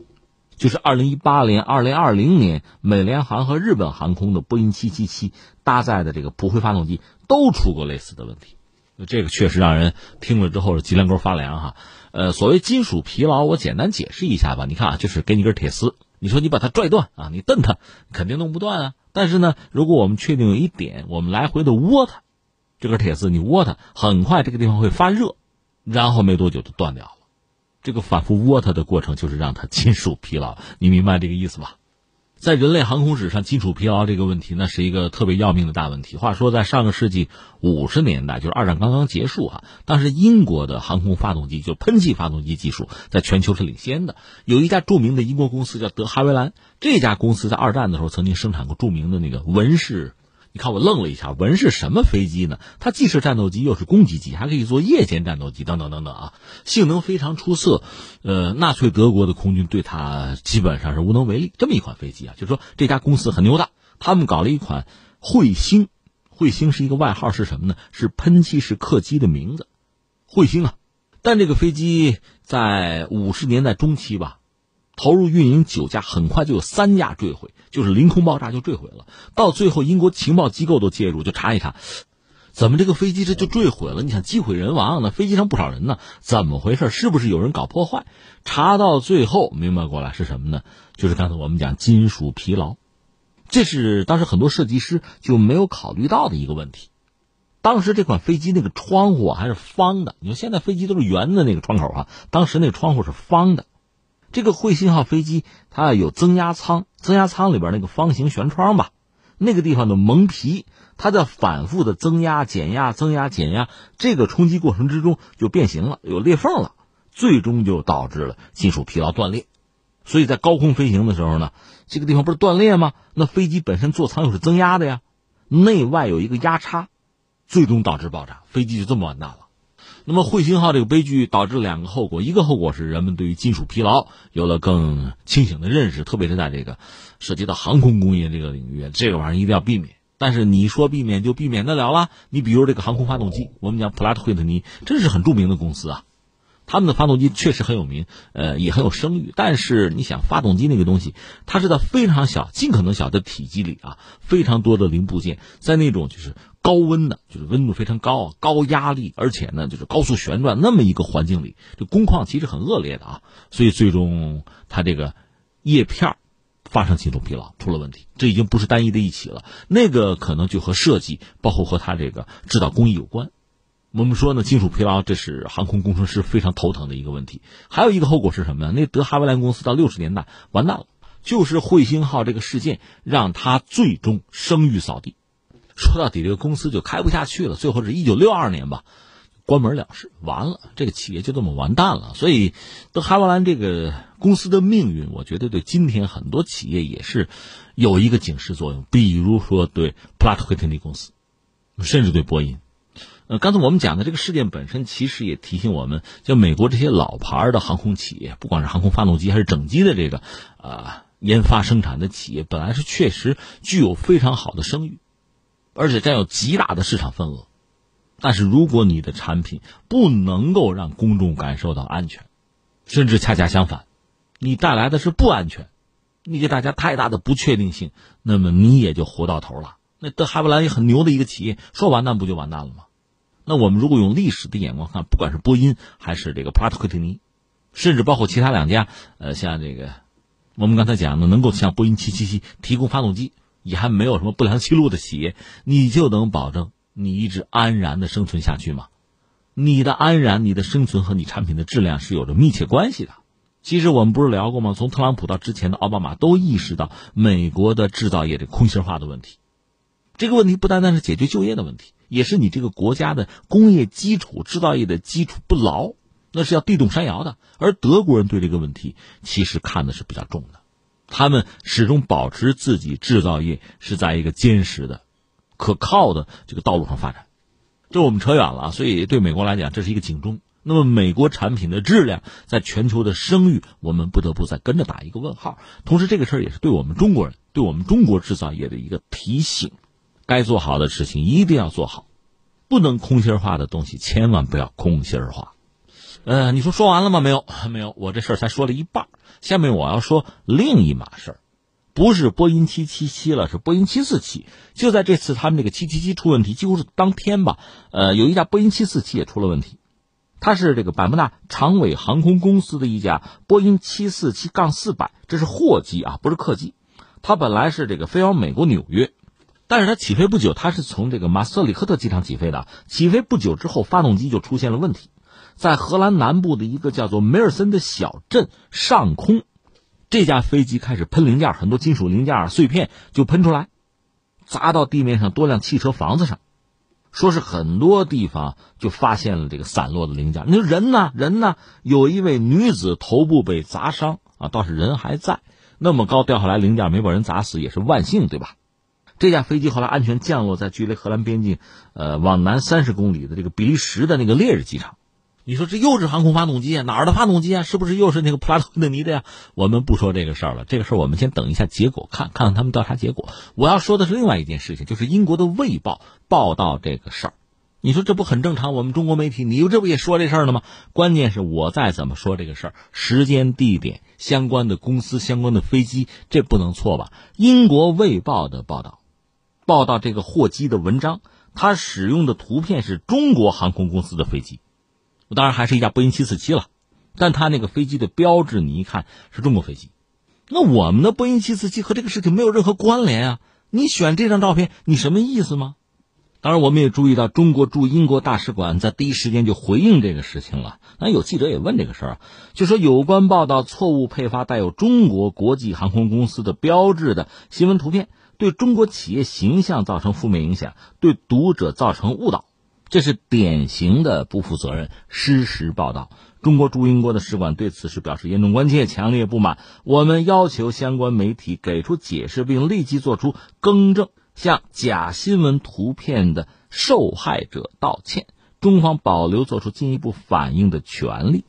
就是二零一八年、二零二零年，美联航和日本航空的波音七七七搭载的这个普惠发动机都出过类似的问题，这个确实让人听了之后是脊梁沟发凉哈。呃，所谓金属疲劳，我简单解释一下吧。你看啊，就是给你根铁丝，你说你把它拽断啊，你蹬它肯定弄不断啊。但是呢，如果我们确定有一点，我们来回的窝它，这根铁丝你窝它，很快这个地方会发热，然后没多久就断掉了。这个反复窝它的过程，就是让它金属疲劳。你明白这个意思吧？在人类航空史上，金属疲劳这个问题，那是一个特别要命的大问题。话说，在上个世纪五十年代，就是二战刚刚结束啊，当时英国的航空发动机，就喷气发动机技术，在全球是领先的。有一家著名的英国公司叫德哈维兰，这家公司在二战的时候曾经生产过著名的那个文氏。你看我愣了一下，文是什么飞机呢？它既是战斗机，又是攻击机，还可以做夜间战斗机，等等等等啊，性能非常出色。呃，纳粹德国的空军对它基本上是无能为力。这么一款飞机啊，就是说这家公司很牛大，他们搞了一款彗星，彗星是一个外号，是什么呢？是喷气式客机的名字，彗星啊。但这个飞机在五十年代中期吧。投入运营九架，很快就有三架坠毁，就是凌空爆炸就坠毁了。到最后，英国情报机构都介入，就查一查，怎么这个飞机这就坠毁了？你想机毁人亡，那飞机上不少人呢，怎么回事？是不是有人搞破坏？查到最后明白过来是什么呢？就是刚才我们讲金属疲劳，这是当时很多设计师就没有考虑到的一个问题。当时这款飞机那个窗户还是方的，你说现在飞机都是圆的那个窗口啊，当时那个窗户是方的。这个彗星号飞机它有增压舱，增压舱里边那个方形舷窗吧，那个地方的蒙皮，它在反复的增压、减压、增压、减压，这个冲击过程之中就变形了，有裂缝了，最终就导致了金属疲劳断裂。所以在高空飞行的时候呢，这个地方不是断裂吗？那飞机本身座舱又是增压的呀，内外有一个压差，最终导致爆炸，飞机就这么完蛋了。那么彗星号这个悲剧导致两个后果，一个后果是人们对于金属疲劳有了更清醒的认识，特别是在这个涉及到航空工业这个领域，这个玩意儿一定要避免。但是你说避免就避免得了啦？你比如这个航空发动机，我们讲普拉特惠特尼，这是很著名的公司啊，他们的发动机确实很有名，呃，也很有声誉。但是你想，发动机那个东西，它是在非常小、尽可能小的体积里啊，非常多的零部件，在那种就是。高温的，就是温度非常高啊，高压力，而且呢，就是高速旋转那么一个环境里，这工况其实很恶劣的啊，所以最终它这个叶片发生金属疲劳出了问题，这已经不是单一的一起了，那个可能就和设计，包括和它这个制造工艺有关。我们说呢，金属疲劳这是航空工程师非常头疼的一个问题。还有一个后果是什么呢？那德哈维兰公司到六十年代完蛋了，就是彗星号这个事件让他最终声誉扫地。说到底，这个公司就开不下去了。最后是一九六二年吧，关门了事，完了，这个企业就这么完蛋了。所以，德哈维兰这个公司的命运，我觉得对今天很多企业也是有一个警示作用。比如说对普拉特惠特尼公司，甚至对波音。呃，刚才我们讲的这个事件本身，其实也提醒我们，就美国这些老牌的航空企业，不管是航空发动机还是整机的这个啊研发生产的企业，本来是确实具有非常好的声誉。而且占有极大的市场份额，但是如果你的产品不能够让公众感受到安全，甚至恰恰相反，你带来的是不安全，你给大家太大的不确定性，那么你也就活到头了。那德哈维兰也很牛的一个企业，说完蛋不就完蛋了吗？那我们如果用历史的眼光看，不管是波音还是这个普拉特惠特尼，甚至包括其他两家，呃，像这个我们刚才讲的，能够向波音七七七提供发动机。也还没有什么不良记录的企业，你就能保证你一直安然的生存下去吗？你的安然、你的生存和你产品的质量是有着密切关系的。其实我们不是聊过吗？从特朗普到之前的奥巴马都意识到美国的制造业的空心化的问题。这个问题不单单是解决就业的问题，也是你这个国家的工业基础、制造业的基础不牢，那是要地动山摇的。而德国人对这个问题其实看的是比较重的。他们始终保持自己制造业是在一个坚实的、可靠的这个道路上发展，这我们扯远了。所以对美国来讲，这是一个警钟。那么美国产品的质量在全球的声誉，我们不得不再跟着打一个问号。同时，这个事儿也是对我们中国人、对我们中国制造业的一个提醒：该做好的事情一定要做好，不能空心化的东西千万不要空心化。呃，你说说完了吗？没有，没有，我这事儿才说了一半。下面我要说另一码事儿，不是波音七七七了，是波音七四七。就在这次他们这个七七七出问题，几乎是当天吧。呃，有一架波音七四七也出了问题，它是这个百慕大长尾航空公司的一架波音七四七杠四百，这是货机啊，不是客机。它本来是这个飞往美国纽约，但是它起飞不久，它是从这个马斯里克特机场起飞的。起飞不久之后，发动机就出现了问题。在荷兰南部的一个叫做梅尔森的小镇上空，这架飞机开始喷零件，很多金属零件碎片就喷出来，砸到地面上多辆汽车房子上，说是很多地方就发现了这个散落的零件。你说人呢？人呢？有一位女子头部被砸伤啊，倒是人还在。那么高掉下来零件没把人砸死也是万幸，对吧？这架飞机后来安全降落在距离荷兰边境，呃，往南三十公里的这个比利时的那个烈日机场。你说这又是航空发动机啊？哪儿的发动机啊？是不是又是那个普拉特的尼的呀？我们不说这个事儿了，这个事儿我们先等一下结果，看看看他们调查结果。我要说的是另外一件事情，就是英国的《卫报》报道这个事儿。你说这不很正常？我们中国媒体，你这不也说这事儿了吗？关键是我再怎么说这个事儿，时间、地点、相关的公司、相关的飞机，这不能错吧？英国《卫报》的报道，报道这个货机的文章，它使用的图片是中国航空公司的飞机。当然还是一架波音七四七了，但它那个飞机的标志你一看是中国飞机，那我们的波音七四七和这个事情没有任何关联啊！你选这张照片，你什么意思吗？当然，我们也注意到中国驻英国大使馆在第一时间就回应这个事情了。那有记者也问这个事儿，就说有关报道错误配发带有中国国际航空公司的标志的新闻图片。对中国企业形象造成负面影响，对读者造成误导，这是典型的不负责任、失实报道。中国驻英国的使馆对此事表示严重关切、强烈不满。我们要求相关媒体给出解释，并立即做出更正，向假新闻图片的受害者道歉。中方保留做出进一步反应的权利。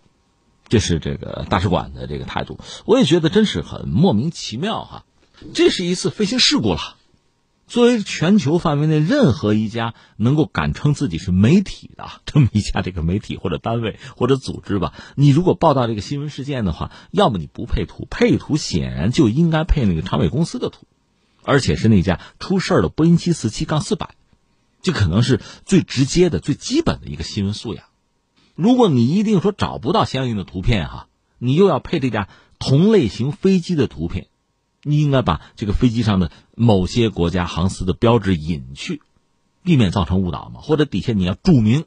这是这个大使馆的这个态度，我也觉得真是很莫名其妙哈。这是一次飞行事故了。作为全球范围内任何一家能够敢称自己是媒体的 这么一家这个媒体或者单位或者组织吧，你如果报道这个新闻事件的话，要么你不配图，配图显然就应该配那个长尾公司的图，而且是那家出事的波音七四七杠四百，这可能是最直接的、最基本的一个新闻素养。如果你一定说找不到相应的图片哈，你又要配这架同类型飞机的图片，你应该把这个飞机上的某些国家航司的标志隐去，避免造成误导嘛。或者底下你要注明，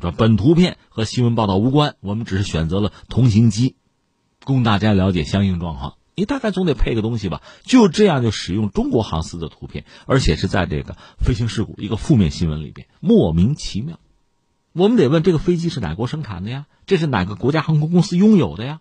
说本图片和新闻报道无关，我们只是选择了同型机，供大家了解相应状况。你大概总得配个东西吧？就这样就使用中国航司的图片，而且是在这个飞行事故一个负面新闻里边，莫名其妙。我们得问这个飞机是哪国生产的呀？这是哪个国家航空公司拥有的呀？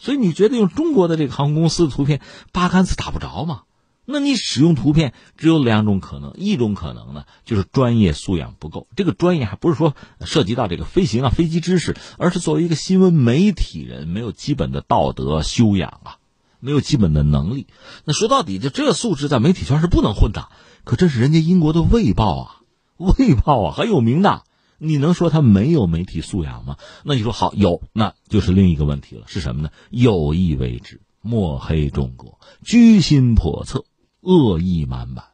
所以你觉得用中国的这个航空公司的图片八竿子打不着吗？那你使用图片只有两种可能，一种可能呢就是专业素养不够。这个专业还不是说涉及到这个飞行啊、飞机知识，而是作为一个新闻媒体人没有基本的道德修养啊，没有基本的能力。那说到底，就这素质在媒体圈是不能混的。可这是人家英国的《卫报》啊，《卫报》啊很有名的。你能说他没有媒体素养吗？那你说好有，那就是另一个问题了，是什么呢？有意为之，抹黑中国，居心叵测，恶意满满。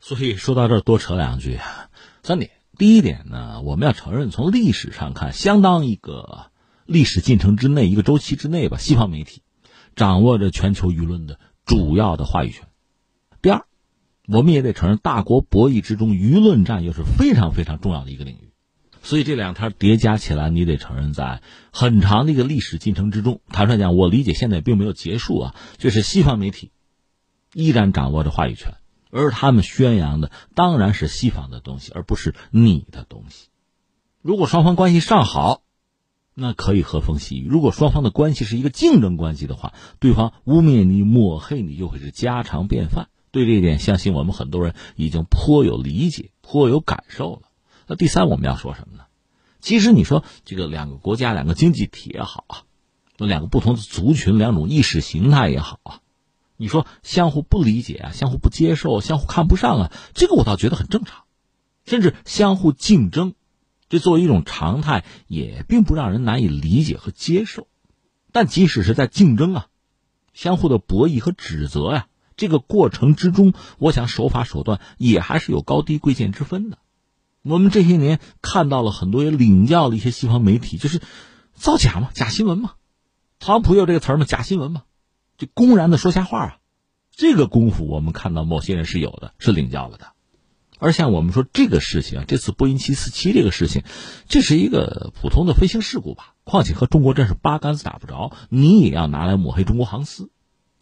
所以说到这儿多扯两句啊，三点。第一点呢，我们要承认，从历史上看，相当一个历史进程之内，一个周期之内吧，西方媒体掌握着全球舆论的主要的话语权。第二，我们也得承认，大国博弈之中，舆论战又是非常非常重要的一个领域。所以这两天叠加起来，你得承认，在很长的一个历史进程之中，坦率讲，我理解现在并没有结束啊。就是西方媒体依然掌握着话语权，而他们宣扬的当然是西方的东西，而不是你的东西。如果双方关系尚好，那可以和风细雨；如果双方的关系是一个竞争关系的话，对方污蔑你、抹黑你，就会是家常便饭。对这一点，相信我们很多人已经颇有理解、颇有感受了。那第三，我们要说什么呢？其实你说这个两个国家、两个经济体也好啊，那两个不同的族群、两种意识形态也好啊，你说相互不理解啊、相互不接受、相互看不上啊，这个我倒觉得很正常，甚至相互竞争，这作为一种常态，也并不让人难以理解和接受。但即使是在竞争啊、相互的博弈和指责呀，这个过程之中，我想手法手段也还是有高低贵贱之分的。我们这些年看到了很多也领教了一些西方媒体，就是造假嘛，假新闻嘛，特朗普有这个词儿嘛，假新闻嘛，就公然的说瞎话啊。这个功夫我们看到某些人是有的，是领教了的。而像我们说这个事情，这次波音七四七这个事情，这是一个普通的飞行事故吧？况且和中国真是八竿子打不着，你也要拿来抹黑中国航司，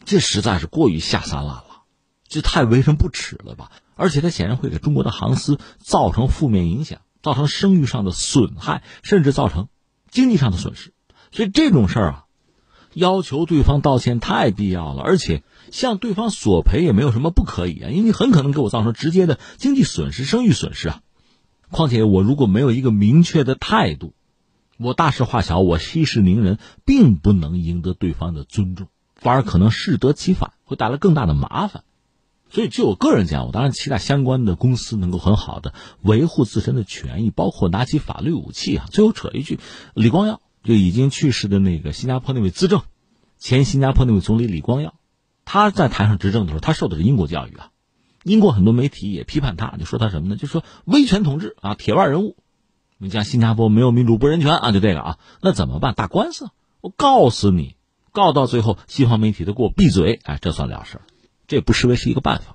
这实在是过于下三滥了，这太为人不齿了吧？而且它显然会给中国的航司造成负面影响，造成声誉上的损害，甚至造成经济上的损失。所以这种事儿啊，要求对方道歉太必要了，而且向对方索赔也没有什么不可以啊，因为你很可能给我造成直接的经济损失、声誉损失啊。况且我如果没有一个明确的态度，我大事化小，我息事宁人，并不能赢得对方的尊重，反而可能适得其反，会带来更大的麻烦。所以，就我个人讲，我当然期待相关的公司能够很好的维护自身的权益，包括拿起法律武器啊。最后扯一句，李光耀就已经去世的那个新加坡那位资政，前新加坡那位总理李光耀，他在台上执政的时候，他受的是英国教育啊。英国很多媒体也批判他，就说他什么呢？就说威权统治啊，铁腕人物。你像新加坡没有民主不人权啊，就这个啊，那怎么办？打官司，我告死你，告到最后，西方媒体都给我闭嘴，哎，这算了事儿。这不失为是一个办法。